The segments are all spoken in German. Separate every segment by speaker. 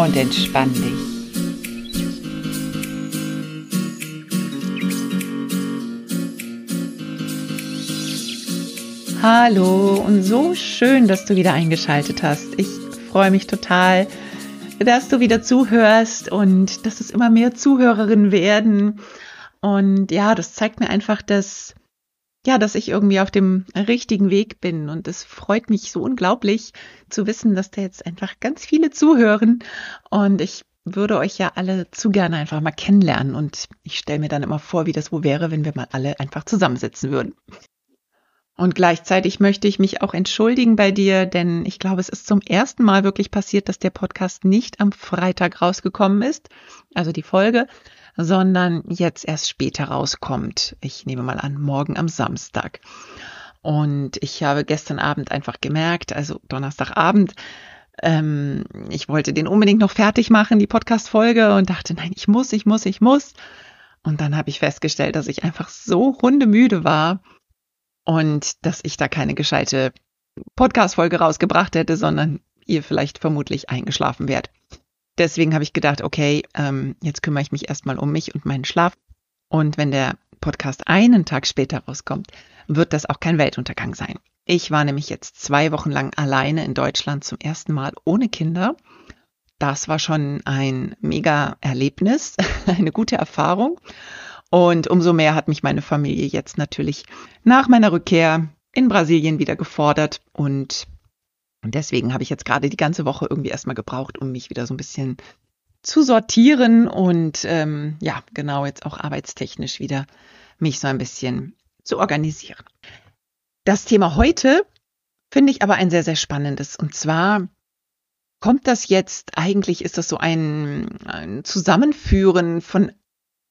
Speaker 1: Und entspann dich. Hallo und so schön, dass du wieder eingeschaltet hast. Ich freue mich total, dass du wieder zuhörst und dass es immer mehr Zuhörerinnen werden. Und ja, das zeigt mir einfach, dass ja, dass ich irgendwie auf dem richtigen Weg bin. Und es freut mich so unglaublich zu wissen, dass da jetzt einfach ganz viele zuhören. Und ich würde euch ja alle zu gerne einfach mal kennenlernen. Und ich stelle mir dann immer vor, wie das wo wäre, wenn wir mal alle einfach zusammensitzen würden. Und gleichzeitig möchte ich mich auch entschuldigen bei dir, denn ich glaube, es ist zum ersten Mal wirklich passiert, dass der Podcast nicht am Freitag rausgekommen ist, also die Folge, sondern jetzt erst später rauskommt. Ich nehme mal an, morgen am Samstag. Und ich habe gestern Abend einfach gemerkt, also Donnerstagabend, ähm, ich wollte den unbedingt noch fertig machen, die Podcast-Folge, und dachte, nein, ich muss, ich muss, ich muss. Und dann habe ich festgestellt, dass ich einfach so hundemüde war und dass ich da keine gescheite Podcast-Folge rausgebracht hätte, sondern ihr vielleicht vermutlich eingeschlafen wärt. Deswegen habe ich gedacht, okay, ähm, jetzt kümmere ich mich erstmal um mich und meinen Schlaf. Und wenn der Podcast einen Tag später rauskommt, wird das auch kein Weltuntergang sein. Ich war nämlich jetzt zwei Wochen lang alleine in Deutschland zum ersten Mal ohne Kinder. Das war schon ein mega Erlebnis, eine gute Erfahrung. Und umso mehr hat mich meine Familie jetzt natürlich nach meiner Rückkehr in Brasilien wieder gefordert und und deswegen habe ich jetzt gerade die ganze Woche irgendwie erstmal gebraucht, um mich wieder so ein bisschen zu sortieren und ähm, ja, genau jetzt auch arbeitstechnisch wieder mich so ein bisschen zu organisieren. Das Thema heute finde ich aber ein sehr, sehr spannendes. Und zwar kommt das jetzt, eigentlich ist das so ein, ein Zusammenführen von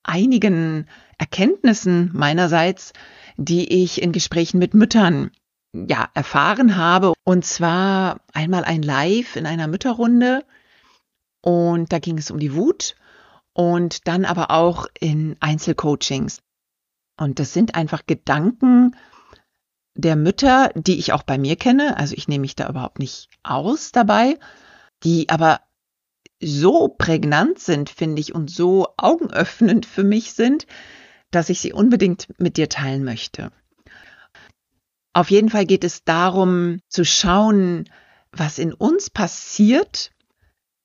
Speaker 1: einigen Erkenntnissen meinerseits, die ich in Gesprächen mit Müttern ja, erfahren habe. Und zwar einmal ein Live in einer Mütterrunde. Und da ging es um die Wut. Und dann aber auch in Einzelcoachings. Und das sind einfach Gedanken der Mütter, die ich auch bei mir kenne. Also ich nehme mich da überhaupt nicht aus dabei, die aber so prägnant sind, finde ich, und so augenöffnend für mich sind, dass ich sie unbedingt mit dir teilen möchte. Auf jeden Fall geht es darum zu schauen, was in uns passiert,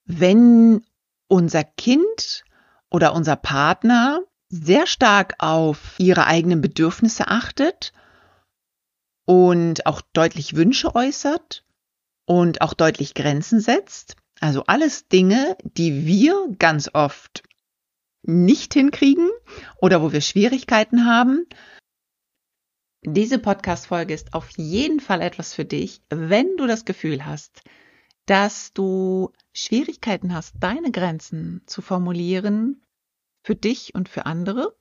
Speaker 1: wenn unser Kind oder unser Partner sehr stark auf ihre eigenen Bedürfnisse achtet und auch deutlich Wünsche äußert und auch deutlich Grenzen setzt. Also alles Dinge, die wir ganz oft nicht hinkriegen oder wo wir Schwierigkeiten haben diese Podcast-Folge ist auf jeden Fall etwas für dich, wenn du das Gefühl hast, dass du Schwierigkeiten hast, deine Grenzen zu formulieren für dich und für andere.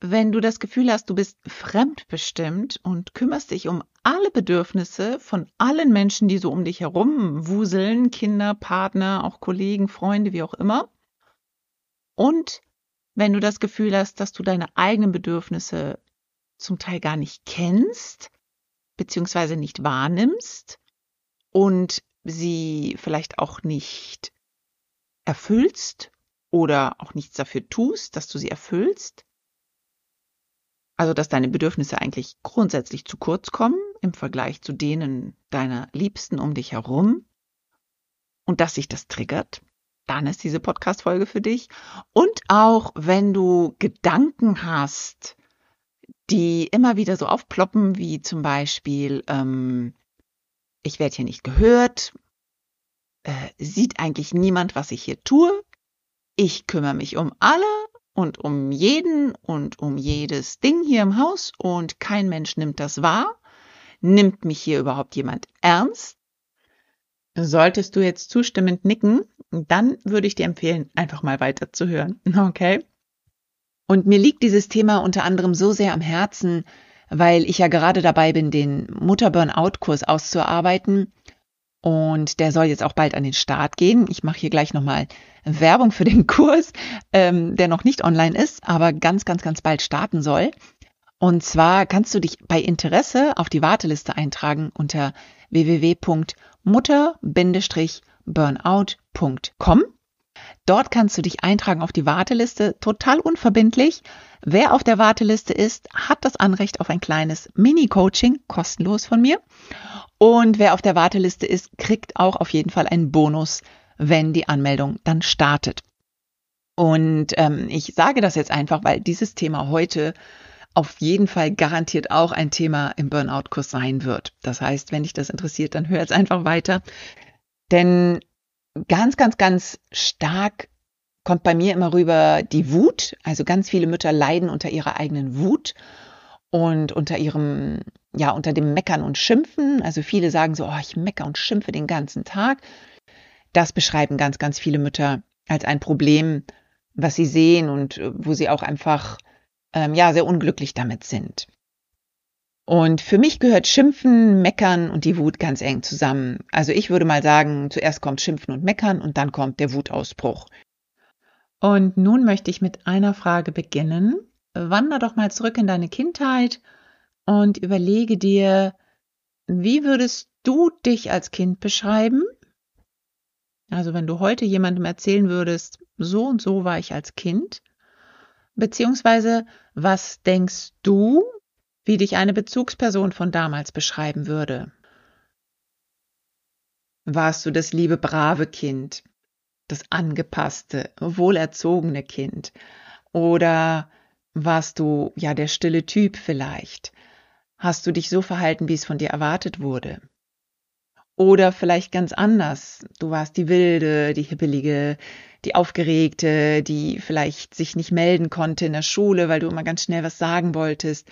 Speaker 1: Wenn du das Gefühl hast, du bist fremdbestimmt und kümmerst dich um alle Bedürfnisse von allen Menschen, die so um dich herum wuseln, Kinder, Partner, auch Kollegen, Freunde, wie auch immer. Und wenn du das Gefühl hast, dass du deine eigenen Bedürfnisse zum Teil gar nicht kennst, beziehungsweise nicht wahrnimmst und sie vielleicht auch nicht erfüllst oder auch nichts dafür tust, dass du sie erfüllst. Also, dass deine Bedürfnisse eigentlich grundsätzlich zu kurz kommen im Vergleich zu denen deiner Liebsten um dich herum und dass sich das triggert, dann ist diese Podcast-Folge für dich. Und auch wenn du Gedanken hast, die immer wieder so aufploppen, wie zum Beispiel, ähm, ich werde hier nicht gehört, äh, sieht eigentlich niemand, was ich hier tue, ich kümmere mich um alle und um jeden und um jedes Ding hier im Haus und kein Mensch nimmt das wahr, nimmt mich hier überhaupt jemand ernst, Solltest du jetzt zustimmend nicken, dann würde ich dir empfehlen, einfach mal weiterzuhören. Okay? Und mir liegt dieses Thema unter anderem so sehr am Herzen, weil ich ja gerade dabei bin, den Mutter-Burnout-Kurs auszuarbeiten. Und der soll jetzt auch bald an den Start gehen. Ich mache hier gleich nochmal Werbung für den Kurs, ähm, der noch nicht online ist, aber ganz, ganz, ganz bald starten soll. Und zwar kannst du dich bei Interesse auf die Warteliste eintragen unter www.mutter-burnout.com. Dort kannst du dich eintragen auf die Warteliste, total unverbindlich. Wer auf der Warteliste ist, hat das Anrecht auf ein kleines Mini-Coaching, kostenlos von mir. Und wer auf der Warteliste ist, kriegt auch auf jeden Fall einen Bonus, wenn die Anmeldung dann startet. Und ähm, ich sage das jetzt einfach, weil dieses Thema heute auf jeden Fall garantiert auch ein Thema im Burnout-Kurs sein wird. Das heißt, wenn dich das interessiert, dann hör jetzt einfach weiter. Denn ganz, ganz, ganz stark kommt bei mir immer rüber die Wut. Also ganz viele Mütter leiden unter ihrer eigenen Wut und unter ihrem, ja, unter dem Meckern und Schimpfen. Also viele sagen so, oh, ich mecker und schimpfe den ganzen Tag. Das beschreiben ganz, ganz viele Mütter als ein Problem, was sie sehen und wo sie auch einfach, ähm, ja, sehr unglücklich damit sind. Und für mich gehört Schimpfen, Meckern und die Wut ganz eng zusammen. Also ich würde mal sagen, zuerst kommt Schimpfen und Meckern und dann kommt der Wutausbruch. Und nun möchte ich mit einer Frage beginnen. Wander doch mal zurück in deine Kindheit und überlege dir, wie würdest du dich als Kind beschreiben? Also wenn du heute jemandem erzählen würdest, so und so war ich als Kind, beziehungsweise was denkst du, wie dich eine Bezugsperson von damals beschreiben würde. Warst du das liebe brave Kind, das angepasste, wohlerzogene Kind? Oder warst du ja der stille Typ vielleicht? Hast du dich so verhalten, wie es von dir erwartet wurde? Oder vielleicht ganz anders. Du warst die wilde, die hippelige, die aufgeregte, die vielleicht sich nicht melden konnte in der Schule, weil du immer ganz schnell was sagen wolltest,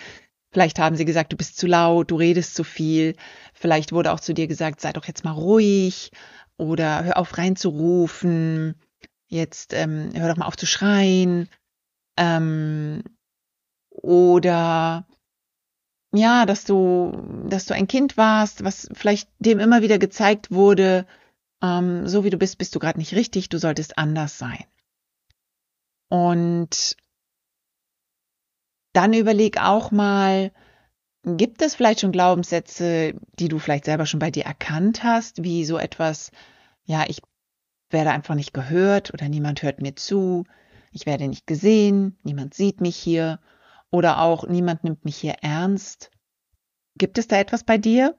Speaker 1: Vielleicht haben sie gesagt, du bist zu laut, du redest zu viel. Vielleicht wurde auch zu dir gesagt, sei doch jetzt mal ruhig oder hör auf reinzurufen. Jetzt ähm, hör doch mal auf zu schreien. Ähm, oder ja, dass du, dass du ein Kind warst, was vielleicht dem immer wieder gezeigt wurde, ähm, so wie du bist, bist du gerade nicht richtig, du solltest anders sein. Und dann überleg auch mal, gibt es vielleicht schon Glaubenssätze, die du vielleicht selber schon bei dir erkannt hast, wie so etwas, ja, ich werde einfach nicht gehört oder niemand hört mir zu, ich werde nicht gesehen, niemand sieht mich hier oder auch niemand nimmt mich hier ernst. Gibt es da etwas bei dir,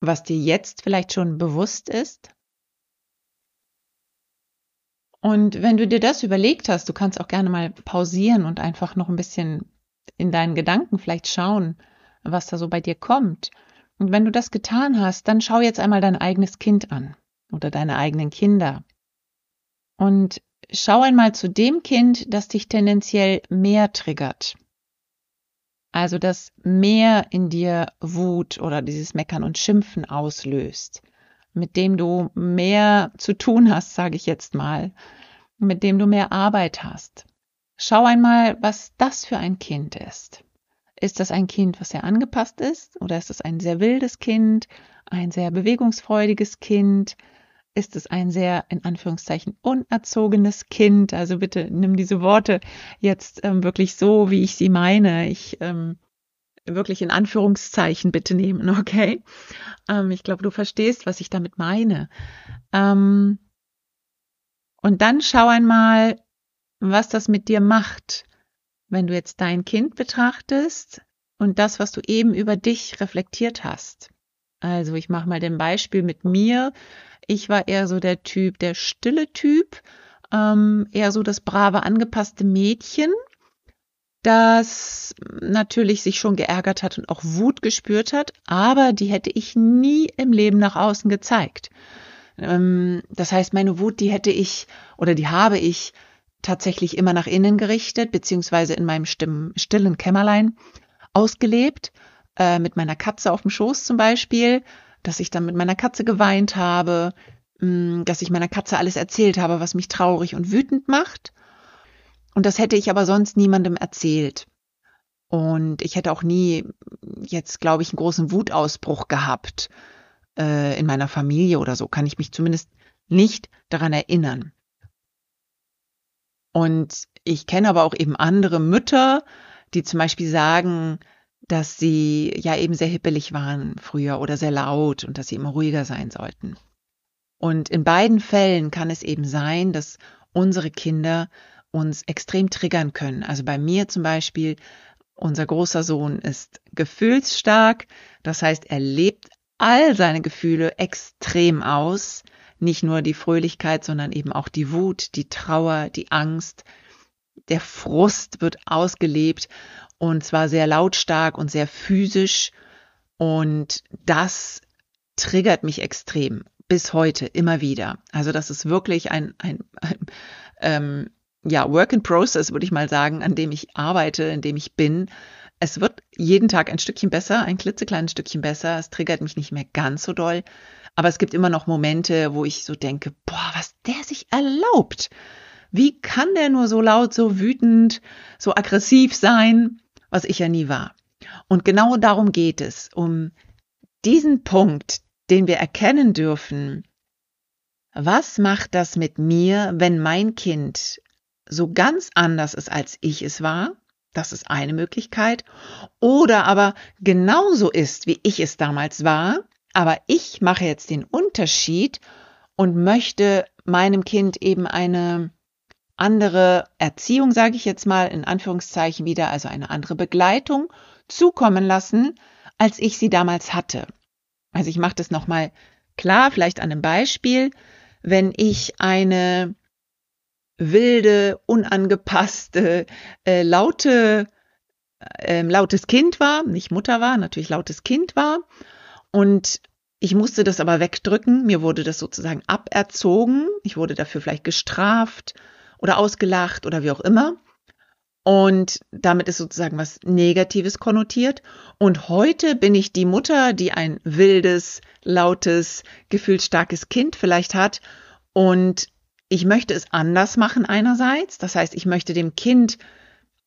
Speaker 1: was dir jetzt vielleicht schon bewusst ist? Und wenn du dir das überlegt hast, du kannst auch gerne mal pausieren und einfach noch ein bisschen in deinen Gedanken vielleicht schauen, was da so bei dir kommt. Und wenn du das getan hast, dann schau jetzt einmal dein eigenes Kind an oder deine eigenen Kinder. Und schau einmal zu dem Kind, das dich tendenziell mehr triggert. Also das mehr in dir Wut oder dieses Meckern und Schimpfen auslöst, mit dem du mehr zu tun hast, sage ich jetzt mal, mit dem du mehr Arbeit hast. Schau einmal, was das für ein Kind ist. Ist das ein Kind, was sehr angepasst ist? Oder ist es ein sehr wildes Kind, ein sehr bewegungsfreudiges Kind? Ist es ein sehr, in Anführungszeichen, unerzogenes Kind? Also bitte nimm diese Worte jetzt ähm, wirklich so, wie ich sie meine. Ich ähm, wirklich in Anführungszeichen bitte nehmen, okay? Ähm, ich glaube, du verstehst, was ich damit meine. Ähm, und dann schau einmal, was das mit dir macht, wenn du jetzt dein Kind betrachtest und das, was du eben über dich reflektiert hast. Also ich mache mal den Beispiel mit mir. Ich war eher so der Typ, der stille Typ, ähm, eher so das brave, angepasste Mädchen, das natürlich sich schon geärgert hat und auch Wut gespürt hat, aber die hätte ich nie im Leben nach außen gezeigt. Ähm, das heißt, meine Wut, die hätte ich oder die habe ich tatsächlich immer nach innen gerichtet, beziehungsweise in meinem stillen Kämmerlein ausgelebt, äh, mit meiner Katze auf dem Schoß zum Beispiel. dass ich dann mit meiner Katze geweint habe, mm, dass ich meiner Katze alles erzählt habe, was mich traurig und wütend macht. Und das hätte ich aber sonst niemandem erzählt. Und ich hätte auch nie jetzt, glaube ich, einen großen Wutausbruch gehabt äh, in meiner Familie oder so. Kann ich mich zumindest nicht daran erinnern. Und ich kenne aber auch eben andere Mütter, die zum Beispiel sagen, dass sie ja eben sehr hippelig waren früher oder sehr laut und dass sie immer ruhiger sein sollten. Und in beiden Fällen kann es eben sein, dass unsere Kinder uns extrem triggern können. Also bei mir zum Beispiel, unser großer Sohn ist gefühlsstark, das heißt, er lebt all seine Gefühle extrem aus, nicht nur die Fröhlichkeit, sondern eben auch die Wut, die Trauer, die Angst, der Frust wird ausgelebt und zwar sehr lautstark und sehr physisch und das triggert mich extrem bis heute immer wieder. Also das ist wirklich ein, ein, ein ähm, ja, Work in Process, würde ich mal sagen, an dem ich arbeite, in dem ich bin. Es wird jeden Tag ein Stückchen besser, ein klitzekleines Stückchen besser. Es triggert mich nicht mehr ganz so doll. Aber es gibt immer noch Momente, wo ich so denke, boah, was der sich erlaubt. Wie kann der nur so laut, so wütend, so aggressiv sein, was ich ja nie war. Und genau darum geht es, um diesen Punkt, den wir erkennen dürfen. Was macht das mit mir, wenn mein Kind so ganz anders ist, als ich es war? Das ist eine Möglichkeit. Oder aber genauso ist, wie ich es damals war, aber ich mache jetzt den Unterschied und möchte meinem Kind eben eine andere Erziehung, sage ich jetzt mal in Anführungszeichen wieder, also eine andere Begleitung zukommen lassen, als ich sie damals hatte. Also ich mache das nochmal klar, vielleicht an einem Beispiel. Wenn ich eine wilde, unangepasste, äh, laute, äh, lautes Kind war, nicht Mutter war, natürlich lautes Kind war und ich musste das aber wegdrücken. Mir wurde das sozusagen aberzogen. Ich wurde dafür vielleicht gestraft oder ausgelacht oder wie auch immer. Und damit ist sozusagen was Negatives konnotiert. Und heute bin ich die Mutter, die ein wildes, lautes, gefühlsstarkes Kind vielleicht hat. Und ich möchte es anders machen einerseits. Das heißt, ich möchte dem Kind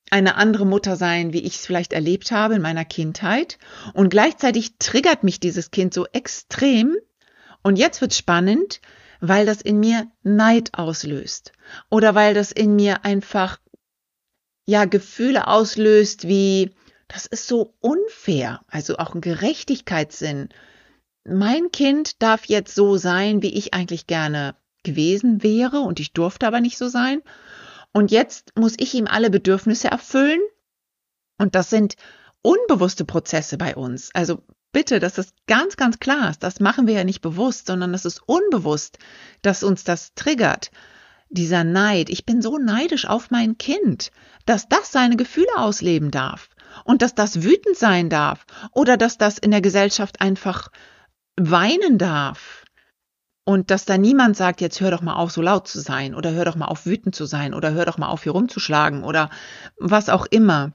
Speaker 1: eine andere Mutter sein, wie ich es vielleicht erlebt habe in meiner Kindheit. Und gleichzeitig triggert mich dieses Kind so extrem. Und jetzt wird spannend, weil das in mir Neid auslöst oder weil das in mir einfach ja Gefühle auslöst wie das ist so unfair, also auch ein Gerechtigkeitssinn. Mein Kind darf jetzt so sein, wie ich eigentlich gerne gewesen wäre und ich durfte aber nicht so sein. Und jetzt muss ich ihm alle Bedürfnisse erfüllen. Und das sind unbewusste Prozesse bei uns. Also bitte, dass das ganz, ganz klar ist. Das machen wir ja nicht bewusst, sondern das ist unbewusst, dass uns das triggert. Dieser Neid. Ich bin so neidisch auf mein Kind, dass das seine Gefühle ausleben darf und dass das wütend sein darf oder dass das in der Gesellschaft einfach weinen darf. Und dass da niemand sagt, jetzt hör doch mal auf, so laut zu sein oder hör doch mal auf, wütend zu sein oder hör doch mal auf, hier rumzuschlagen oder was auch immer.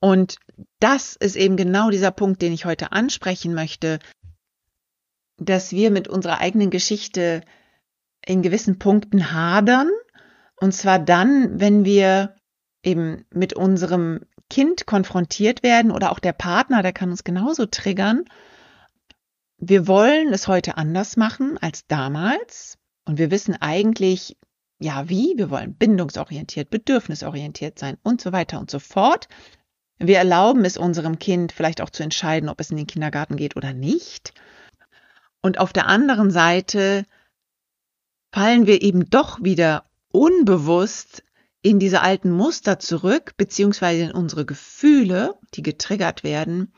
Speaker 1: Und das ist eben genau dieser Punkt, den ich heute ansprechen möchte, dass wir mit unserer eigenen Geschichte in gewissen Punkten hadern. Und zwar dann, wenn wir eben mit unserem Kind konfrontiert werden oder auch der Partner, der kann uns genauso triggern. Wir wollen es heute anders machen als damals. Und wir wissen eigentlich, ja, wie? Wir wollen bindungsorientiert, bedürfnisorientiert sein und so weiter und so fort. Wir erlauben es unserem Kind vielleicht auch zu entscheiden, ob es in den Kindergarten geht oder nicht. Und auf der anderen Seite fallen wir eben doch wieder unbewusst in diese alten Muster zurück, beziehungsweise in unsere Gefühle, die getriggert werden,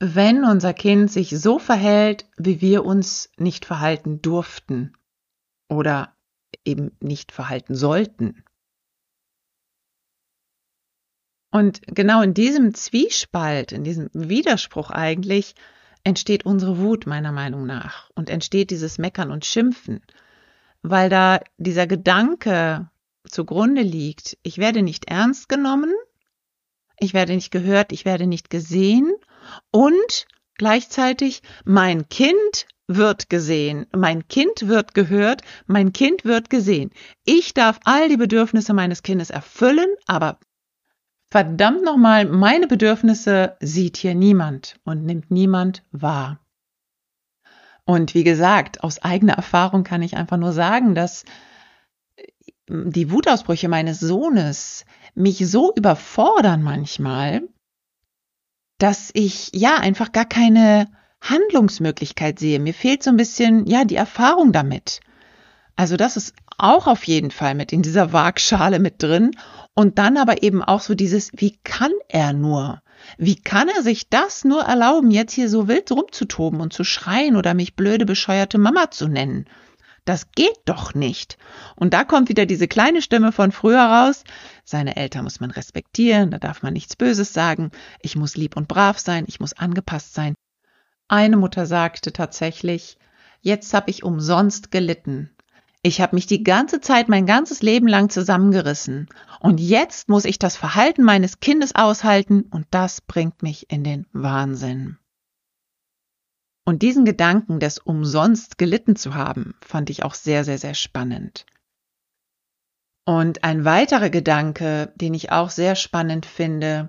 Speaker 1: wenn unser Kind sich so verhält, wie wir uns nicht verhalten durften oder eben nicht verhalten sollten. Und genau in diesem Zwiespalt, in diesem Widerspruch eigentlich, entsteht unsere Wut meiner Meinung nach und entsteht dieses Meckern und Schimpfen, weil da dieser Gedanke zugrunde liegt, ich werde nicht ernst genommen, ich werde nicht gehört, ich werde nicht gesehen und gleichzeitig mein Kind wird gesehen, mein Kind wird gehört, mein Kind wird gesehen. Ich darf all die Bedürfnisse meines Kindes erfüllen, aber verdammt nochmal, meine Bedürfnisse sieht hier niemand und nimmt niemand wahr. Und wie gesagt, aus eigener Erfahrung kann ich einfach nur sagen, dass die Wutausbrüche meines Sohnes mich so überfordern manchmal, dass ich ja einfach gar keine Handlungsmöglichkeit sehe. Mir fehlt so ein bisschen, ja, die Erfahrung damit. Also das ist auch auf jeden Fall mit in dieser Waagschale mit drin. Und dann aber eben auch so dieses, wie kann er nur? Wie kann er sich das nur erlauben, jetzt hier so wild rumzutoben und zu schreien oder mich blöde, bescheuerte Mama zu nennen? Das geht doch nicht. Und da kommt wieder diese kleine Stimme von früher raus. Seine Eltern muss man respektieren, da darf man nichts Böses sagen. Ich muss lieb und brav sein, ich muss angepasst sein. Eine Mutter sagte tatsächlich, jetzt habe ich umsonst gelitten. Ich habe mich die ganze Zeit mein ganzes Leben lang zusammengerissen. Und jetzt muss ich das Verhalten meines Kindes aushalten und das bringt mich in den Wahnsinn. Und diesen Gedanken des umsonst gelitten zu haben, fand ich auch sehr, sehr, sehr spannend. Und ein weiterer Gedanke, den ich auch sehr spannend finde,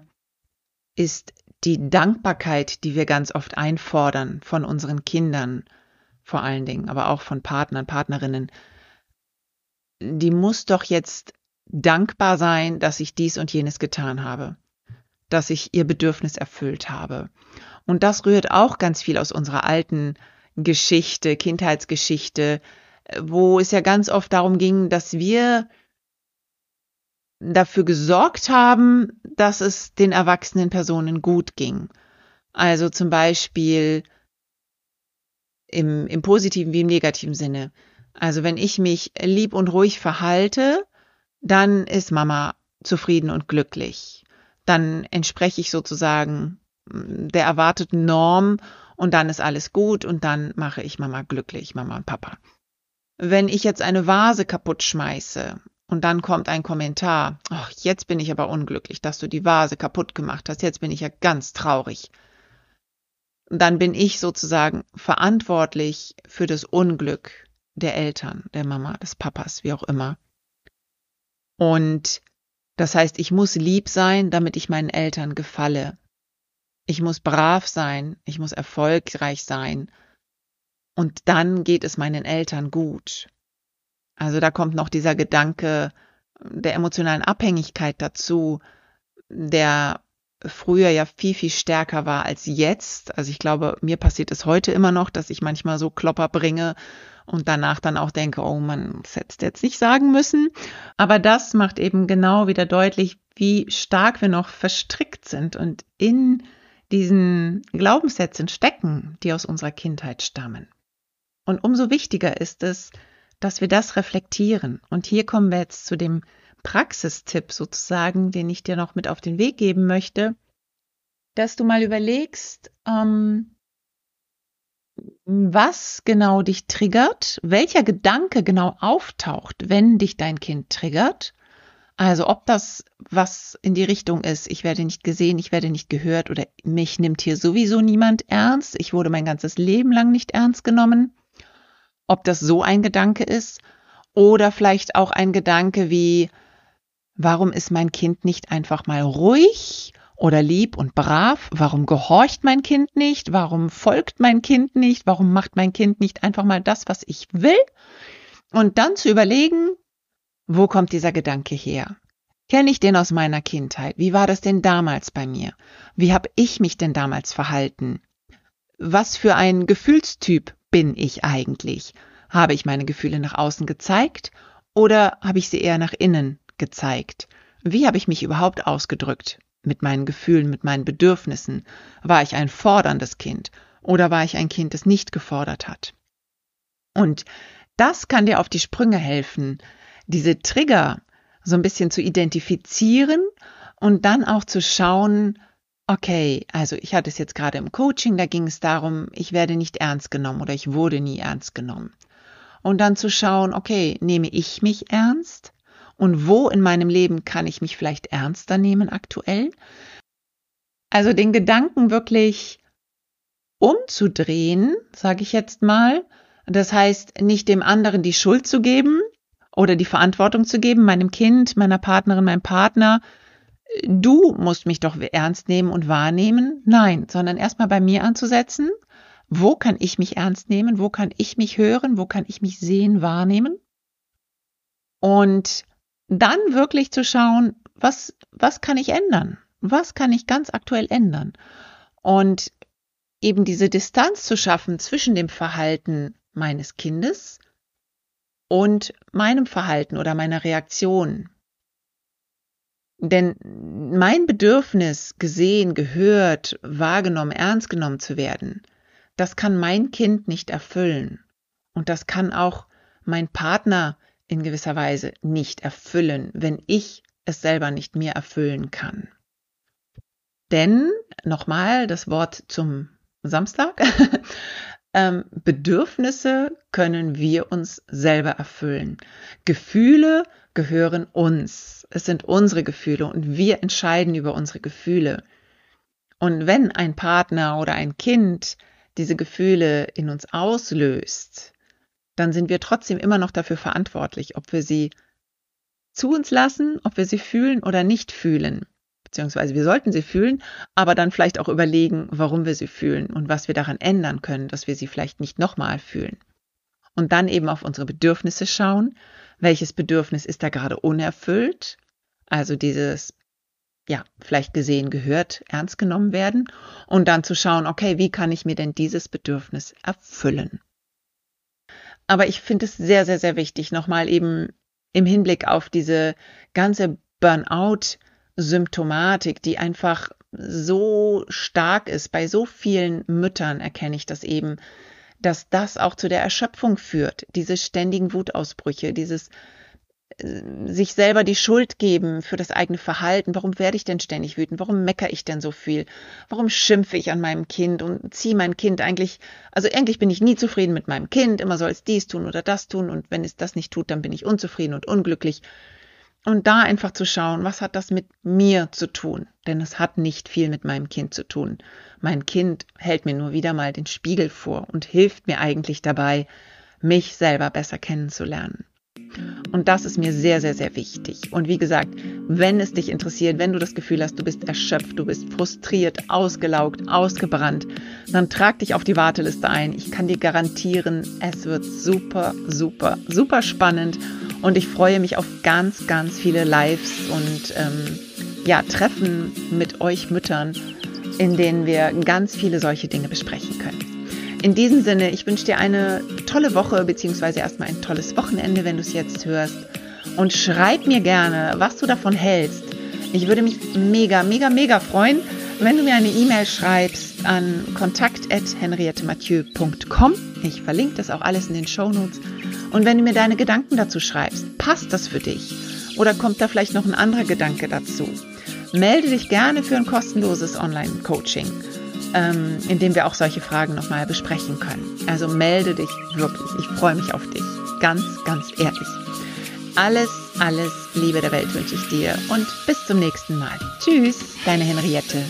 Speaker 1: ist die Dankbarkeit, die wir ganz oft einfordern von unseren Kindern, vor allen Dingen, aber auch von Partnern, Partnerinnen. Die muss doch jetzt dankbar sein, dass ich dies und jenes getan habe, dass ich ihr Bedürfnis erfüllt habe. Und das rührt auch ganz viel aus unserer alten Geschichte, Kindheitsgeschichte, wo es ja ganz oft darum ging, dass wir dafür gesorgt haben, dass es den erwachsenen Personen gut ging. Also zum Beispiel im, im positiven wie im negativen Sinne. Also wenn ich mich lieb und ruhig verhalte, dann ist Mama zufrieden und glücklich. Dann entspreche ich sozusagen der erwarteten Norm und dann ist alles gut und dann mache ich Mama glücklich, Mama und Papa. Wenn ich jetzt eine Vase kaputt schmeiße und dann kommt ein Kommentar, ach, jetzt bin ich aber unglücklich, dass du die Vase kaputt gemacht hast, jetzt bin ich ja ganz traurig. Dann bin ich sozusagen verantwortlich für das Unglück der Eltern, der Mama, des Papas, wie auch immer. Und das heißt, ich muss lieb sein, damit ich meinen Eltern gefalle ich muss brav sein, ich muss erfolgreich sein. Und dann geht es meinen Eltern gut. Also da kommt noch dieser Gedanke der emotionalen Abhängigkeit dazu, der früher ja viel, viel stärker war als jetzt. Also ich glaube, mir passiert es heute immer noch, dass ich manchmal so Klopper bringe und danach dann auch denke, oh man, das hättest jetzt nicht sagen müssen. Aber das macht eben genau wieder deutlich, wie stark wir noch verstrickt sind und in diesen Glaubenssätzen stecken, die aus unserer Kindheit stammen. Und umso wichtiger ist es, dass wir das reflektieren. Und hier kommen wir jetzt zu dem Praxistipp sozusagen, den ich dir noch mit auf den Weg geben möchte, dass du mal überlegst, ähm, was genau dich triggert, welcher Gedanke genau auftaucht, wenn dich dein Kind triggert also ob das was in die Richtung ist, ich werde nicht gesehen, ich werde nicht gehört oder mich nimmt hier sowieso niemand ernst, ich wurde mein ganzes Leben lang nicht ernst genommen, ob das so ein Gedanke ist oder vielleicht auch ein Gedanke wie, warum ist mein Kind nicht einfach mal ruhig oder lieb und brav? Warum gehorcht mein Kind nicht? Warum folgt mein Kind nicht? Warum macht mein Kind nicht einfach mal das, was ich will? Und dann zu überlegen, wo kommt dieser Gedanke her? Kenne ich den aus meiner Kindheit? Wie war das denn damals bei mir? Wie habe ich mich denn damals verhalten? Was für ein Gefühlstyp bin ich eigentlich? Habe ich meine Gefühle nach außen gezeigt oder habe ich sie eher nach innen gezeigt? Wie habe ich mich überhaupt ausgedrückt mit meinen Gefühlen, mit meinen Bedürfnissen? War ich ein forderndes Kind oder war ich ein Kind, das nicht gefordert hat? Und das kann dir auf die Sprünge helfen, diese Trigger so ein bisschen zu identifizieren und dann auch zu schauen, okay, also ich hatte es jetzt gerade im Coaching, da ging es darum, ich werde nicht ernst genommen oder ich wurde nie ernst genommen. Und dann zu schauen, okay, nehme ich mich ernst? Und wo in meinem Leben kann ich mich vielleicht ernster nehmen aktuell? Also den Gedanken wirklich umzudrehen, sage ich jetzt mal. Das heißt, nicht dem anderen die Schuld zu geben oder die Verantwortung zu geben, meinem Kind, meiner Partnerin, meinem Partner. Du musst mich doch ernst nehmen und wahrnehmen. Nein, sondern erstmal bei mir anzusetzen. Wo kann ich mich ernst nehmen? Wo kann ich mich hören? Wo kann ich mich sehen, wahrnehmen? Und dann wirklich zu schauen, was, was kann ich ändern? Was kann ich ganz aktuell ändern? Und eben diese Distanz zu schaffen zwischen dem Verhalten meines Kindes und meinem Verhalten oder meiner Reaktion. Denn mein Bedürfnis, gesehen, gehört, wahrgenommen, ernst genommen zu werden, das kann mein Kind nicht erfüllen. Und das kann auch mein Partner in gewisser Weise nicht erfüllen, wenn ich es selber nicht mehr erfüllen kann. Denn, nochmal das Wort zum Samstag, ähm, Bedürfnisse können wir uns selber erfüllen. Gefühle gehören uns. Es sind unsere Gefühle und wir entscheiden über unsere Gefühle. Und wenn ein Partner oder ein Kind diese Gefühle in uns auslöst, dann sind wir trotzdem immer noch dafür verantwortlich, ob wir sie zu uns lassen, ob wir sie fühlen oder nicht fühlen. Beziehungsweise wir sollten sie fühlen, aber dann vielleicht auch überlegen, warum wir sie fühlen und was wir daran ändern können, dass wir sie vielleicht nicht nochmal fühlen. Und dann eben auf unsere Bedürfnisse schauen. Welches Bedürfnis ist da gerade unerfüllt? Also dieses, ja, vielleicht gesehen, gehört, ernst genommen werden. Und dann zu schauen, okay, wie kann ich mir denn dieses Bedürfnis erfüllen? Aber ich finde es sehr, sehr, sehr wichtig, nochmal eben im Hinblick auf diese ganze Burnout-Symptomatik, die einfach so stark ist. Bei so vielen Müttern erkenne ich das eben, dass das auch zu der Erschöpfung führt. Diese ständigen Wutausbrüche, dieses sich selber die Schuld geben für das eigene Verhalten. Warum werde ich denn ständig wütend? Warum meckere ich denn so viel? Warum schimpfe ich an meinem Kind und ziehe mein Kind eigentlich, also eigentlich bin ich nie zufrieden mit meinem Kind, immer soll es dies tun oder das tun und wenn es das nicht tut, dann bin ich unzufrieden und unglücklich. Und da einfach zu schauen, was hat das mit mir zu tun? Denn es hat nicht viel mit meinem Kind zu tun. Mein Kind hält mir nur wieder mal den Spiegel vor und hilft mir eigentlich dabei, mich selber besser kennenzulernen. Und das ist mir sehr, sehr, sehr wichtig. Und wie gesagt, wenn es dich interessiert, wenn du das Gefühl hast, du bist erschöpft, du bist frustriert, ausgelaugt, ausgebrannt, dann trag dich auf die Warteliste ein. Ich kann dir garantieren, es wird super, super, super spannend. Und ich freue mich auf ganz, ganz viele Lives und ähm, ja, Treffen mit euch Müttern, in denen wir ganz viele solche Dinge besprechen können. In diesem Sinne, ich wünsche dir eine tolle Woche, beziehungsweise erstmal ein tolles Wochenende, wenn du es jetzt hörst. Und schreib mir gerne, was du davon hältst. Ich würde mich mega, mega, mega freuen, wenn du mir eine E-Mail schreibst an kontakt.henriettemathieu.com. Ich verlinke das auch alles in den Show Notes. Und wenn du mir deine Gedanken dazu schreibst, passt das für dich? Oder kommt da vielleicht noch ein anderer Gedanke dazu? Melde dich gerne für ein kostenloses Online-Coaching ähm, in dem wir auch solche Fragen nochmal besprechen können. Also melde dich wirklich. Ich freue mich auf dich. Ganz, ganz ehrlich. Alles, alles Liebe der Welt wünsche ich dir und bis zum nächsten Mal. Tschüss, deine Henriette.